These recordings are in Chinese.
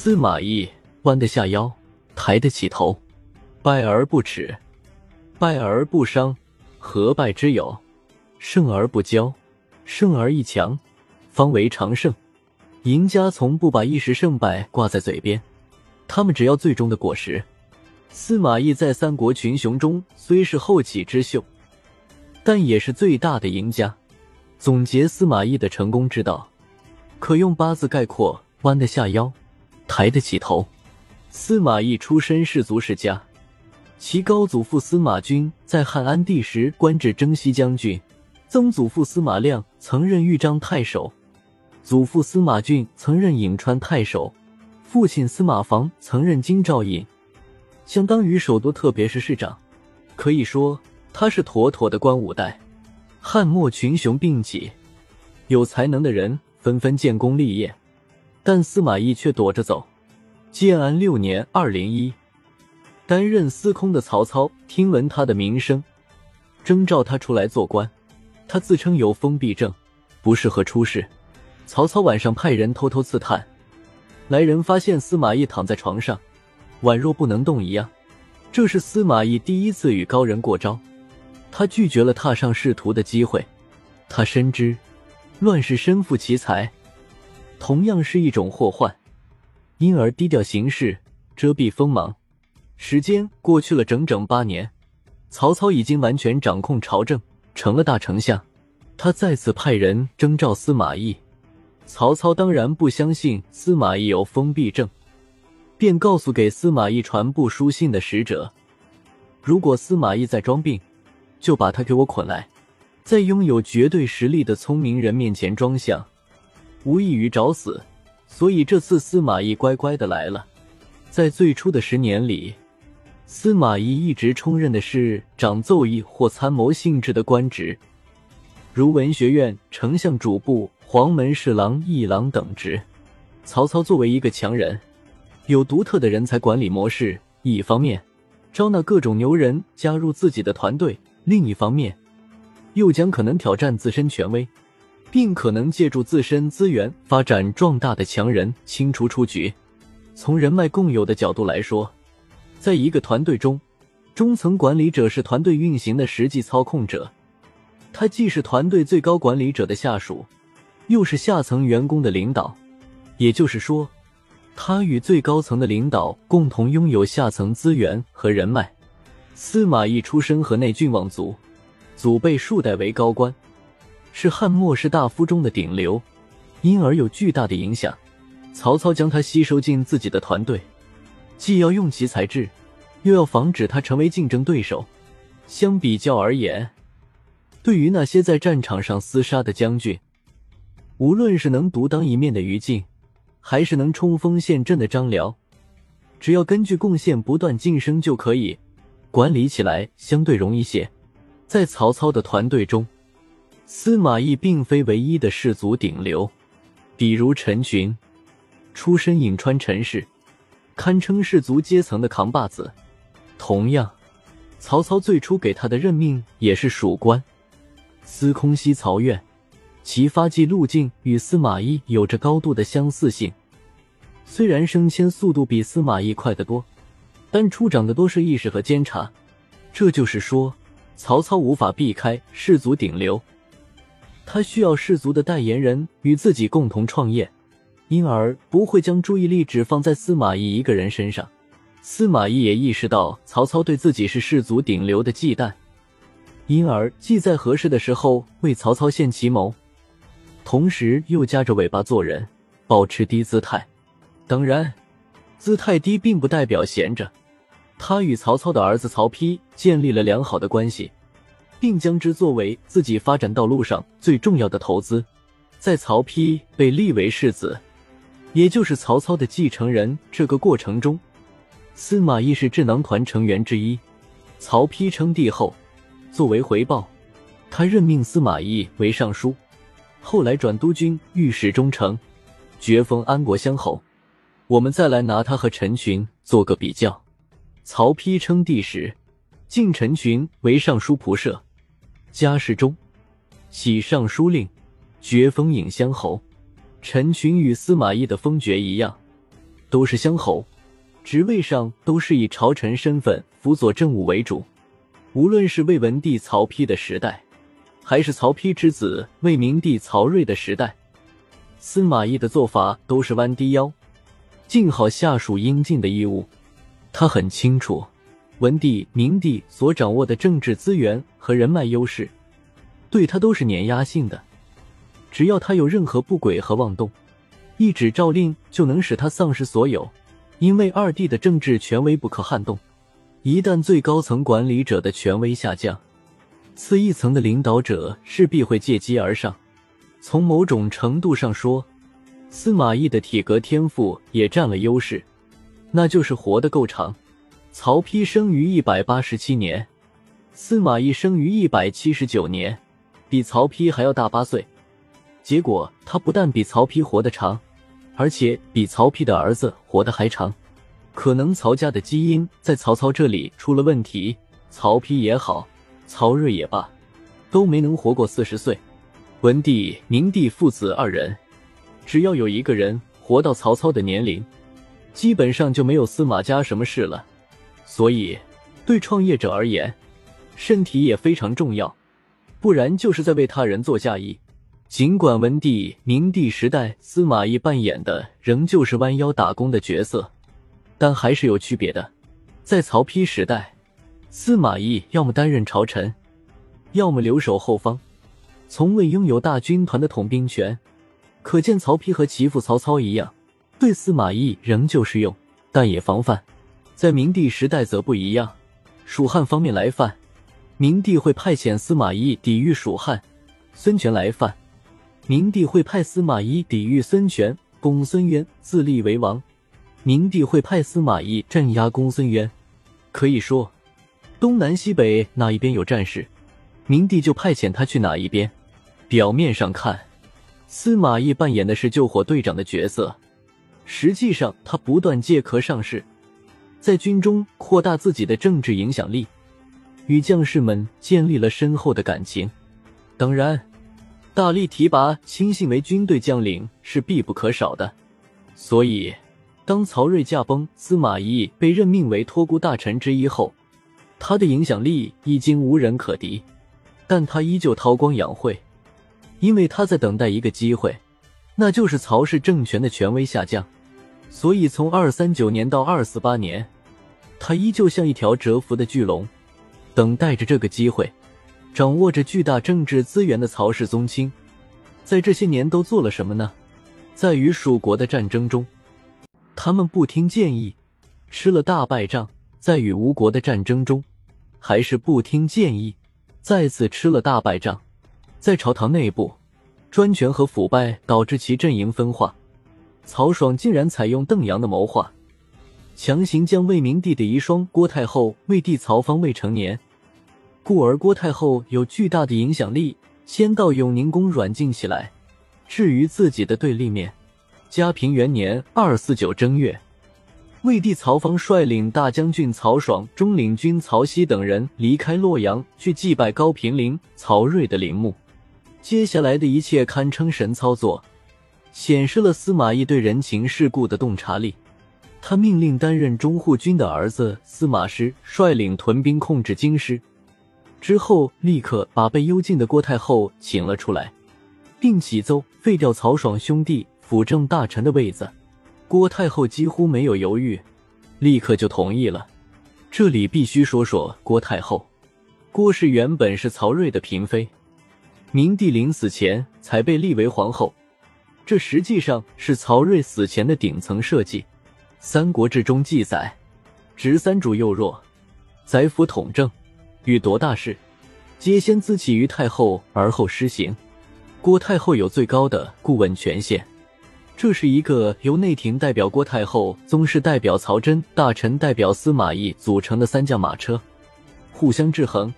司马懿弯得下腰，抬得起头，败而不耻，败而不伤，何败之有？胜而不骄，胜而一强，方为常胜。赢家从不把一时胜败挂在嘴边，他们只要最终的果实。司马懿在三国群雄中虽是后起之秀，但也是最大的赢家。总结司马懿的成功之道，可用八字概括：弯得下腰，抬得起头。司马懿出身士族世家，其高祖父司马钧在汉安帝时官至征西将军，曾祖父司马亮曾任豫章太守，祖父司马俊曾任颍川太守，父亲司马防曾任京兆尹。相当于首都，特别是市长，可以说他是妥妥的官五代。汉末群雄并起，有才能的人纷纷建功立业，但司马懿却躲着走。建安六年（二零一），担任司空的曹操听闻他的名声，征召他出来做官。他自称有封闭症，不适合出仕。曹操晚上派人偷偷刺探，来人发现司马懿躺在床上。宛若不能动一样，这是司马懿第一次与高人过招，他拒绝了踏上仕途的机会。他深知乱世身负奇才，同样是一种祸患，因而低调行事，遮蔽锋芒。时间过去了整整八年，曹操已经完全掌控朝政，成了大丞相。他再次派人征召司马懿，曹操当然不相信司马懿有封闭症。便告诉给司马懿传布书信的使者，如果司马懿在装病，就把他给我捆来，在拥有绝对实力的聪明人面前装相，无异于找死。所以这次司马懿乖乖的来了。在最初的十年里，司马懿一直充任的是长奏议或参谋性质的官职，如文学院丞相主簿、黄门侍郎、议郎等职。曹操作为一个强人。有独特的人才管理模式，一方面招纳各种牛人加入自己的团队，另一方面又将可能挑战自身权威，并可能借助自身资源发展壮大的强人清除出局。从人脉共有的角度来说，在一个团队中，中层管理者是团队运行的实际操控者，他既是团队最高管理者的下属，又是下层员工的领导。也就是说。他与最高层的领导共同拥有下层资源和人脉。司马懿出身河内郡望族，祖辈数代为高官，是汉末士大夫中的顶流，因而有巨大的影响。曹操将他吸收进自己的团队，既要用其才智，又要防止他成为竞争对手。相比较而言，对于那些在战场上厮杀的将军，无论是能独当一面的于禁。还是能冲锋陷阵的张辽，只要根据贡献不断晋升就可以，管理起来相对容易些。在曹操的团队中，司马懿并非唯一的士族顶流，比如陈群，出身颍川陈氏，堪称士族阶层的扛把子。同样，曹操最初给他的任命也是属官，司空西曹苑。其发迹路径与司马懿有着高度的相似性，虽然升迁速度比司马懿快得多，但出长的多是意识和监察。这就是说，曹操无法避开士族顶流，他需要士族的代言人与自己共同创业，因而不会将注意力只放在司马懿一个人身上。司马懿也意识到曹操对自己是士族顶流的忌惮，因而既在合适的时候为曹操献奇谋。同时又夹着尾巴做人，保持低姿态。当然，姿态低并不代表闲着。他与曹操的儿子曹丕建立了良好的关系，并将之作为自己发展道路上最重要的投资。在曹丕被立为世子，也就是曹操的继承人这个过程中，司马懿是智囊团成员之一。曹丕称帝后，作为回报，他任命司马懿为尚书。后来转督军、御史中丞，爵封安国乡侯。我们再来拿他和陈群做个比较。曹丕称帝时，晋陈群为尚书仆射，加侍中，喜尚书令，爵封颍乡侯。陈群与司马懿的封爵一样，都是乡侯，职位上都是以朝臣身份辅佐政务为主。无论是魏文帝曹丕的时代，还是曹丕之子魏明帝曹睿的时代，司马懿的做法都是弯低腰，尽好下属应尽的义务。他很清楚，文帝、明帝所掌握的政治资源和人脉优势，对他都是碾压性的。只要他有任何不轨和妄动，一纸诏令就能使他丧失所有。因为二帝的政治权威不可撼动，一旦最高层管理者的权威下降，次一层的领导者势必会借机而上。从某种程度上说，司马懿的体格天赋也占了优势。那就是活得够长。曹丕生于一百八十七年，司马懿生于一百七十九年，比曹丕还要大八岁。结果他不但比曹丕活得长，而且比曹丕的儿子活得还长。可能曹家的基因在曹操这里出了问题。曹丕也好，曹睿也罢，都没能活过四十岁。文帝、明帝父子二人，只要有一个人活到曹操的年龄。基本上就没有司马家什么事了，所以对创业者而言，身体也非常重要，不然就是在为他人做嫁衣。尽管文帝、明帝时代司马懿扮演的仍旧是弯腰打工的角色，但还是有区别的。在曹丕时代，司马懿要么担任朝臣，要么留守后方，从未拥有大军团的统兵权。可见曹丕和其父曹操一样。对司马懿仍旧适用，但也防范。在明帝时代则不一样，蜀汉方面来犯，明帝会派遣司马懿抵御蜀汉；孙权来犯，明帝会派司马懿抵御孙权，公孙渊自立为王。明帝会派司马懿镇压公孙渊。可以说，东南西北哪一边有战事，明帝就派遣他去哪一边。表面上看，司马懿扮演的是救火队长的角色。实际上，他不断借壳上市，在军中扩大自己的政治影响力，与将士们建立了深厚的感情。当然，大力提拔亲信为军队将领是必不可少的。所以，当曹睿驾崩，司马懿被任命为托孤大臣之一后，他的影响力已经无人可敌。但他依旧韬光养晦，因为他在等待一个机会，那就是曹氏政权的权威下降。所以，从二三九年到二四八年，他依旧像一条蛰伏的巨龙，等待着这个机会。掌握着巨大政治资源的曹氏宗亲，在这些年都做了什么呢？在与蜀国的战争中，他们不听建议，吃了大败仗；在与吴国的战争中，还是不听建议，再次吃了大败仗。在朝堂内部，专权和腐败导致其阵营分化。曹爽竟然采用邓阳的谋划，强行将魏明帝的遗孀郭太后魏帝曹芳未成年，故而郭太后有巨大的影响力，先到永宁宫软禁起来。至于自己的对立面，嘉平元年二四九正月，魏帝曹芳率领大将军曹爽、中领军曹熙等人离开洛阳，去祭拜高平陵曹睿的陵墓。接下来的一切堪称神操作。显示了司马懿对人情世故的洞察力。他命令担任中护军的儿子司马师率领屯兵控制京师，之后立刻把被幽禁的郭太后请了出来，并启奏废掉曹爽兄弟辅政大臣的位子。郭太后几乎没有犹豫，立刻就同意了。这里必须说说郭太后。郭氏原本是曹睿的嫔妃，明帝临死前才被立为皇后。这实际上是曹睿死前的顶层设计。《三国志》中记载：“执三主幼弱，宰辅统政，欲夺大事，皆先自起于太后，而后施行。”郭太后有最高的顾问权限。这是一个由内廷代表郭太后、宗室代表曹真、大臣代表司马懿组成的三驾马车，互相制衡，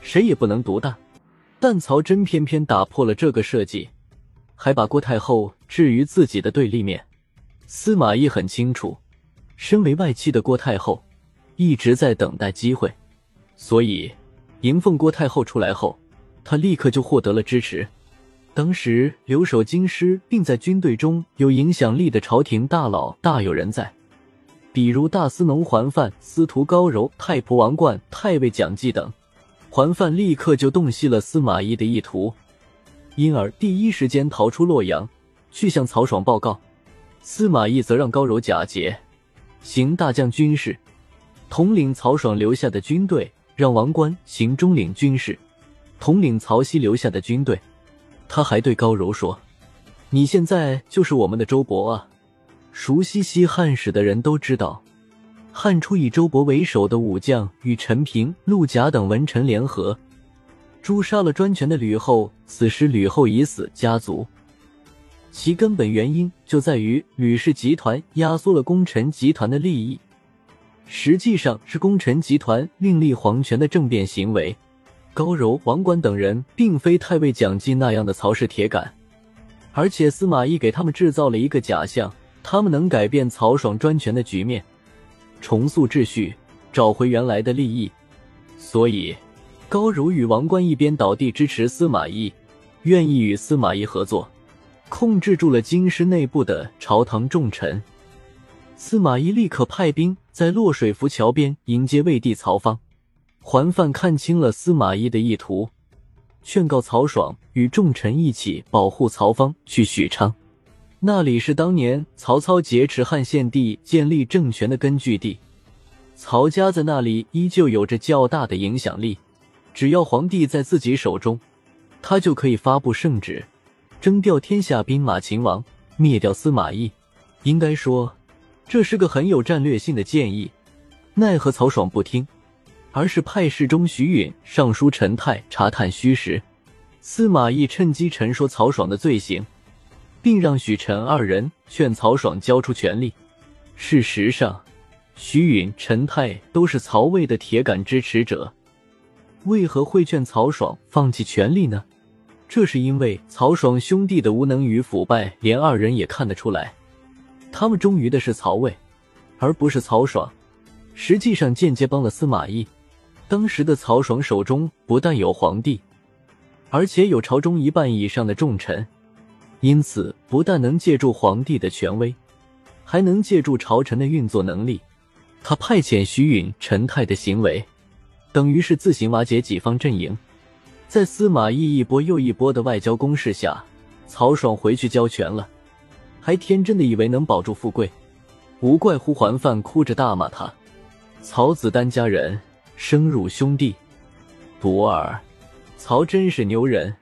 谁也不能独大。但曹真偏偏打破了这个设计。还把郭太后置于自己的对立面。司马懿很清楚，身为外戚的郭太后一直在等待机会，所以迎奉郭太后出来后，他立刻就获得了支持。当时留守京师并在军队中有影响力的朝廷大佬大有人在，比如大司农桓范、司徒高柔、太仆王冠、太尉蒋济等。桓范立刻就洞悉了司马懿的意图，因而第一时间逃出洛阳，去向曹爽报告。司马懿则让高柔假节，行大将军事，统领曹爽留下的军队；让王冠行中领军事，统领曹溪留下的军队。他还对高柔说：“你现在就是我们的周勃啊！”熟悉西汉史的人都知道。汉初以周勃为首的武将与陈平、陆贾等文臣联合，诛杀了专权的吕后。此时吕后已死，家族其根本原因就在于吕氏集团压缩了功臣集团的利益，实际上是功臣集团另立皇权的政变行为。高柔、王冠等人并非太尉蒋济那样的曹氏铁杆，而且司马懿给他们制造了一个假象，他们能改变曹爽专权的局面。重塑秩序，找回原来的利益，所以高柔与王冠一边倒地支持司马懿，愿意与司马懿合作，控制住了京师内部的朝堂重臣。司马懿立刻派兵在洛水浮桥边迎接魏帝曹芳。桓范看清了司马懿的意图，劝告曹爽与众臣一起保护曹芳去许昌。那里是当年曹操劫持汉献帝、建立政权的根据地，曹家在那里依旧有着较大的影响力。只要皇帝在自己手中，他就可以发布圣旨，征调天下兵马勤王，灭掉司马懿。应该说，这是个很有战略性的建议。奈何曹爽不听，而是派侍中徐允上书陈泰查探虚实。司马懿趁机陈说曹爽的罪行。并让许陈二人劝曹爽交出权力。事实上，徐允、陈泰都是曹魏的铁杆支持者，为何会劝曹爽放弃权力呢？这是因为曹爽兄弟的无能与腐败，连二人也看得出来。他们忠于的是曹魏，而不是曹爽，实际上间接帮了司马懿。当时的曹爽手中不但有皇帝，而且有朝中一半以上的重臣。因此，不但能借助皇帝的权威，还能借助朝臣的运作能力。他派遣徐允、陈泰的行为，等于是自行瓦解己方阵营。在司马懿一波又一波的外交攻势下，曹爽回去交权了，还天真的以为能保住富贵，无怪乎桓范哭着大骂他：“曹子丹家人生辱兄弟，夺儿，曹真是牛人，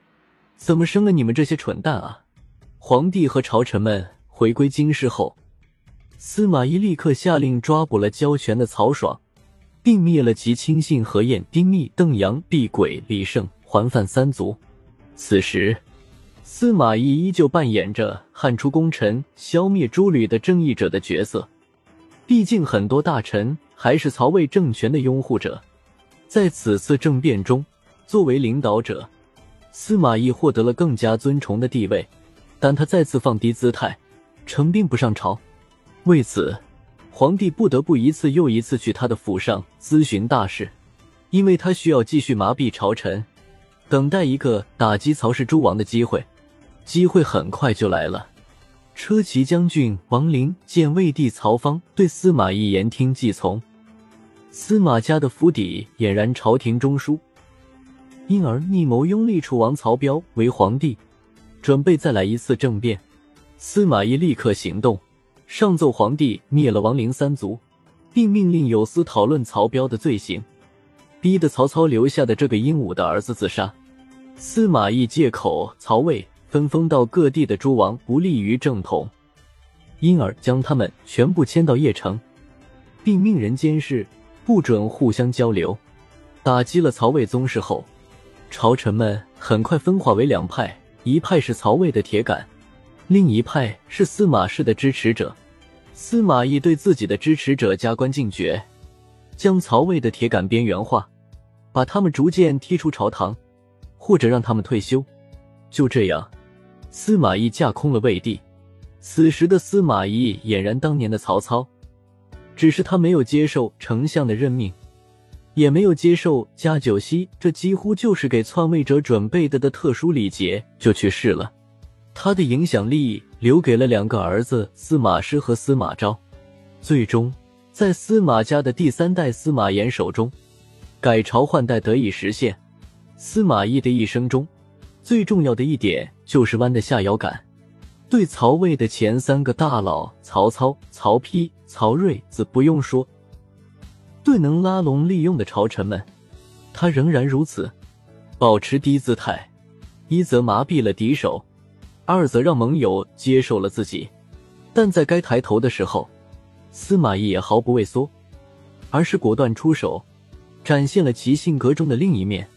怎么生了你们这些蠢蛋啊！”皇帝和朝臣们回归京师后，司马懿立刻下令抓捕了交权的曹爽，并灭了其亲信何晏、丁密、邓阳、毕轨、李胜、还范三族。此时，司马懿依旧扮演着汉初功臣消灭诸吕的正义者的角色。毕竟，很多大臣还是曹魏政权的拥护者。在此次政变中，作为领导者，司马懿获得了更加尊崇的地位。但他再次放低姿态，称兵不上朝。为此，皇帝不得不一次又一次去他的府上咨询大事，因为他需要继续麻痹朝臣，等待一个打击曹氏诸王的机会。机会很快就来了。车骑将军王陵见魏帝曹芳对司马懿言听计从，司马家的府邸俨然朝廷中枢，因而密谋拥立楚王曹彪为皇帝。准备再来一次政变，司马懿立刻行动，上奏皇帝灭了王陵三族，并命令有司讨论曹彪的罪行，逼得曹操留下的这个鹦鹉的儿子自杀。司马懿借口曹魏分封到各地的诸王不利于正统，因而将他们全部迁到邺城，并命人监视，不准互相交流。打击了曹魏宗室后，朝臣们很快分化为两派。一派是曹魏的铁杆，另一派是司马氏的支持者。司马懿对自己的支持者加官进爵，将曹魏的铁杆边缘化，把他们逐渐踢出朝堂，或者让他们退休。就这样，司马懿架空了魏帝。此时的司马懿俨然当年的曹操，只是他没有接受丞相的任命，也没有接受加九锡这几乎就是给篡位者准备的的特殊礼节，就去世了。他的影响力留给了两个儿子司马师和司马昭，最终在司马家的第三代司马炎手中，改朝换代得以实现。司马懿的一生中，最重要的一点就是弯的下腰杆。对曹魏的前三个大佬曹操、曹丕、曹睿自不用说，对能拉拢利用的朝臣们，他仍然如此，保持低姿态，一则麻痹了敌手。二则让盟友接受了自己，但在该抬头的时候，司马懿也毫不畏缩，而是果断出手，展现了其性格中的另一面。